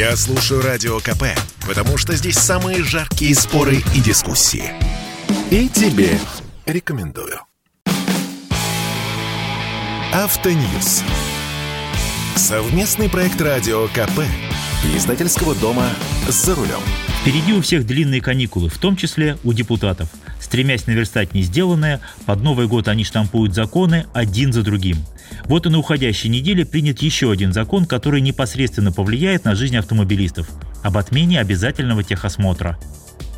Я слушаю Радио КП, потому что здесь самые жаркие споры и дискуссии. И тебе рекомендую. Автоньюз. Совместный проект Радио КП. Издательского дома «За рулем». Впереди у всех длинные каникулы, в том числе у депутатов. Стремясь наверстать не сделанное, под Новый год они штампуют законы один за другим. Вот и на уходящей неделе принят еще один закон, который непосредственно повлияет на жизнь автомобилистов – об отмене обязательного техосмотра.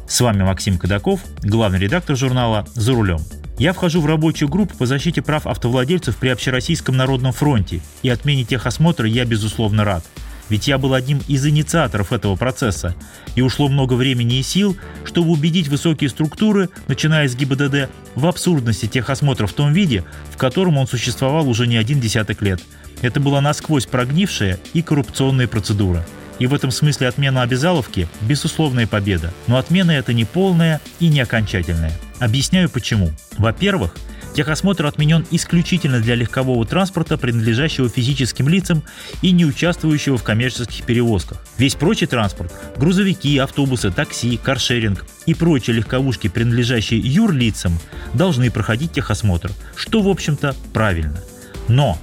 С вами Максим Кадаков, главный редактор журнала «За рулем». Я вхожу в рабочую группу по защите прав автовладельцев при Общероссийском народном фронте, и отмене техосмотра я, безусловно, рад – ведь я был одним из инициаторов этого процесса, и ушло много времени и сил, чтобы убедить высокие структуры, начиная с ГИБДД, в абсурдности техосмотра в том виде, в котором он существовал уже не один десяток лет. Это была насквозь прогнившая и коррупционная процедура. И в этом смысле отмена обязаловки – безусловная победа. Но отмена это не полная и не окончательная. Объясняю почему. Во-первых, Техосмотр отменен исключительно для легкового транспорта, принадлежащего физическим лицам и не участвующего в коммерческих перевозках. Весь прочий транспорт – грузовики, автобусы, такси, каршеринг и прочие легковушки, принадлежащие юрлицам, должны проходить техосмотр, что, в общем-то, правильно. Но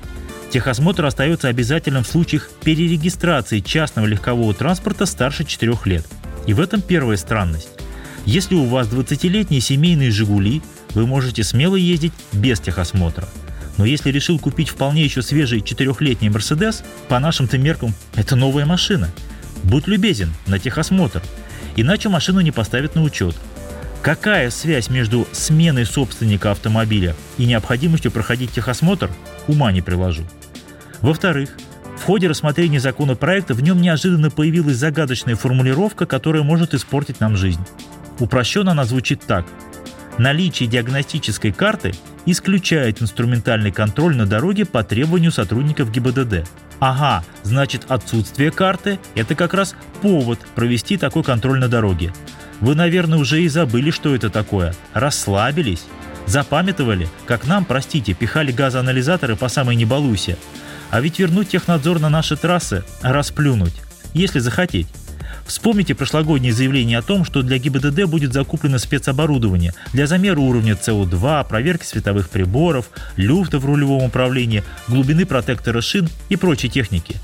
Техосмотр остается обязательным в случаях перерегистрации частного легкового транспорта старше 4 лет. И в этом первая странность. Если у вас 20-летние семейные «Жигули», вы можете смело ездить без техосмотра. Но если решил купить вполне еще свежий четырехлетний Мерседес, по нашим-то меркам это новая машина. Будь любезен, на техосмотр. Иначе машину не поставят на учет. Какая связь между сменой собственника автомобиля и необходимостью проходить техосмотр, ума не приложу. Во-вторых, в ходе рассмотрения законопроекта в нем неожиданно появилась загадочная формулировка, которая может испортить нам жизнь. Упрощенно она звучит так – Наличие диагностической карты исключает инструментальный контроль на дороге по требованию сотрудников ГИБДД. Ага, значит отсутствие карты – это как раз повод провести такой контроль на дороге. Вы, наверное, уже и забыли, что это такое. Расслабились. Запамятовали, как нам, простите, пихали газоанализаторы по самой не балуйся. А ведь вернуть технадзор на наши трассы – расплюнуть, если захотеть. Вспомните прошлогоднее заявление о том, что для ГИБДД будет закуплено спецоборудование для замера уровня СО2, проверки световых приборов, люфта в рулевом управлении, глубины протектора шин и прочей техники.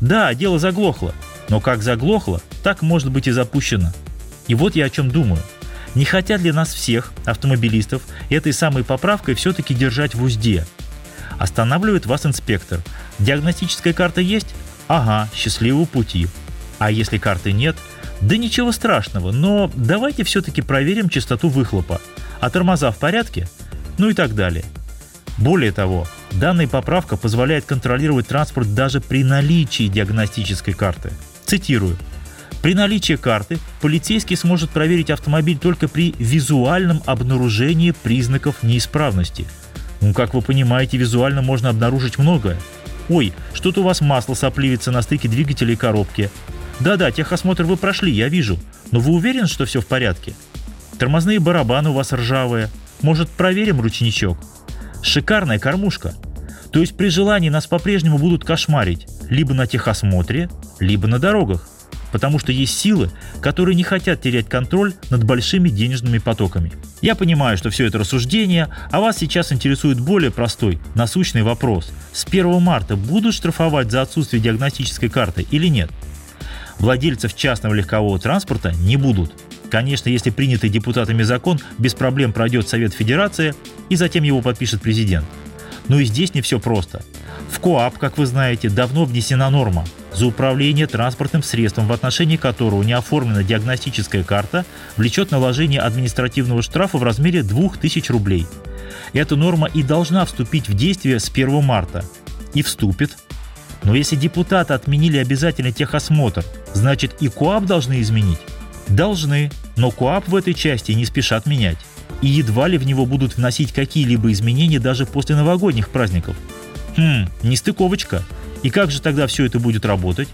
Да, дело заглохло, но как заглохло, так может быть и запущено. И вот я о чем думаю. Не хотят ли нас всех, автомобилистов, этой самой поправкой все-таки держать в узде? Останавливает вас инспектор. Диагностическая карта есть? Ага, счастливого пути. А если карты нет, да ничего страшного, но давайте все-таки проверим частоту выхлопа. А тормоза в порядке? Ну и так далее. Более того, данная поправка позволяет контролировать транспорт даже при наличии диагностической карты. Цитирую. При наличии карты полицейский сможет проверить автомобиль только при визуальном обнаружении признаков неисправности. Ну, как вы понимаете, визуально можно обнаружить многое. Ой, что-то у вас масло сопливится на стыке двигателя и коробки. Да-да, техосмотр вы прошли, я вижу. Но вы уверены, что все в порядке? Тормозные барабаны у вас ржавые. Может, проверим ручничок? Шикарная кормушка. То есть при желании нас по-прежнему будут кошмарить либо на техосмотре, либо на дорогах. Потому что есть силы, которые не хотят терять контроль над большими денежными потоками. Я понимаю, что все это рассуждение, а вас сейчас интересует более простой, насущный вопрос. С 1 марта будут штрафовать за отсутствие диагностической карты или нет? владельцев частного легкового транспорта не будут. Конечно, если принятый депутатами закон без проблем пройдет Совет Федерации и затем его подпишет президент. Но и здесь не все просто. В КОАП, как вы знаете, давно внесена норма. За управление транспортным средством, в отношении которого не оформлена диагностическая карта, влечет наложение административного штрафа в размере 2000 рублей. Эта норма и должна вступить в действие с 1 марта. И вступит но если депутаты отменили обязательный техосмотр, значит и КОАП должны изменить? Должны, но КОАП в этой части не спешат менять. И едва ли в него будут вносить какие-либо изменения даже после новогодних праздников. Хм, нестыковочка. И как же тогда все это будет работать?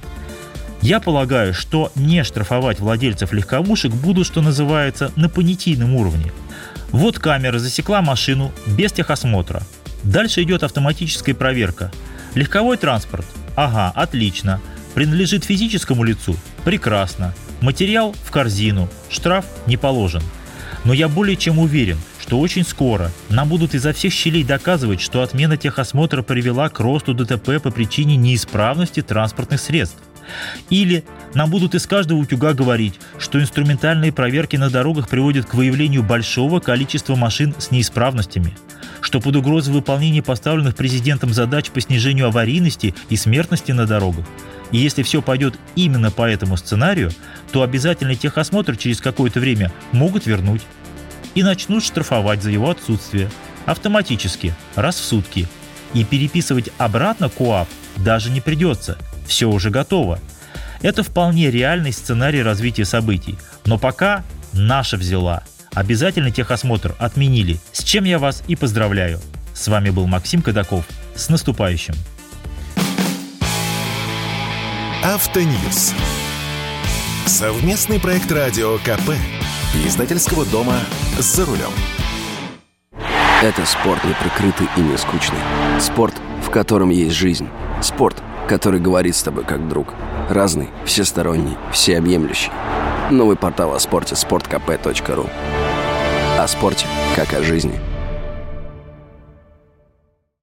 Я полагаю, что не штрафовать владельцев легковушек будут, что называется, на понятийном уровне. Вот камера засекла машину без техосмотра. Дальше идет автоматическая проверка – Легковой транспорт. Ага, отлично. принадлежит физическому лицу? Прекрасно. Материал в корзину, штраф не положен. Но я более чем уверен, что очень скоро нам будут изо всех щелей доказывать, что отмена техосмотра привела к росту ДТП по причине неисправности транспортных средств. Или нам будут из каждого утюга говорить, что инструментальные проверки на дорогах приводят к выявлению большого количества машин с неисправностями, что под угрозой выполнения поставленных президентом задач по снижению аварийности и смертности на дорогах. И если все пойдет именно по этому сценарию, то обязательный техосмотр через какое-то время могут вернуть и начнут штрафовать за его отсутствие автоматически, раз в сутки. И переписывать обратно КОАП даже не придется, все уже готово. Это вполне реальный сценарий развития событий, но пока наша взяла. Обязательный техосмотр отменили, с чем я вас и поздравляю. С вами был Максим Кадаков. С наступающим! Автоньюз. Совместный проект радио КП. Издательского дома «За рулем». Это спорт не прикрытый и не скучный. Спорт, в котором есть жизнь. Спорт, который говорит с тобой как друг. Разный, всесторонний, всеобъемлющий. Новый портал о спорте – sportkp.ru О спорте, как о жизни –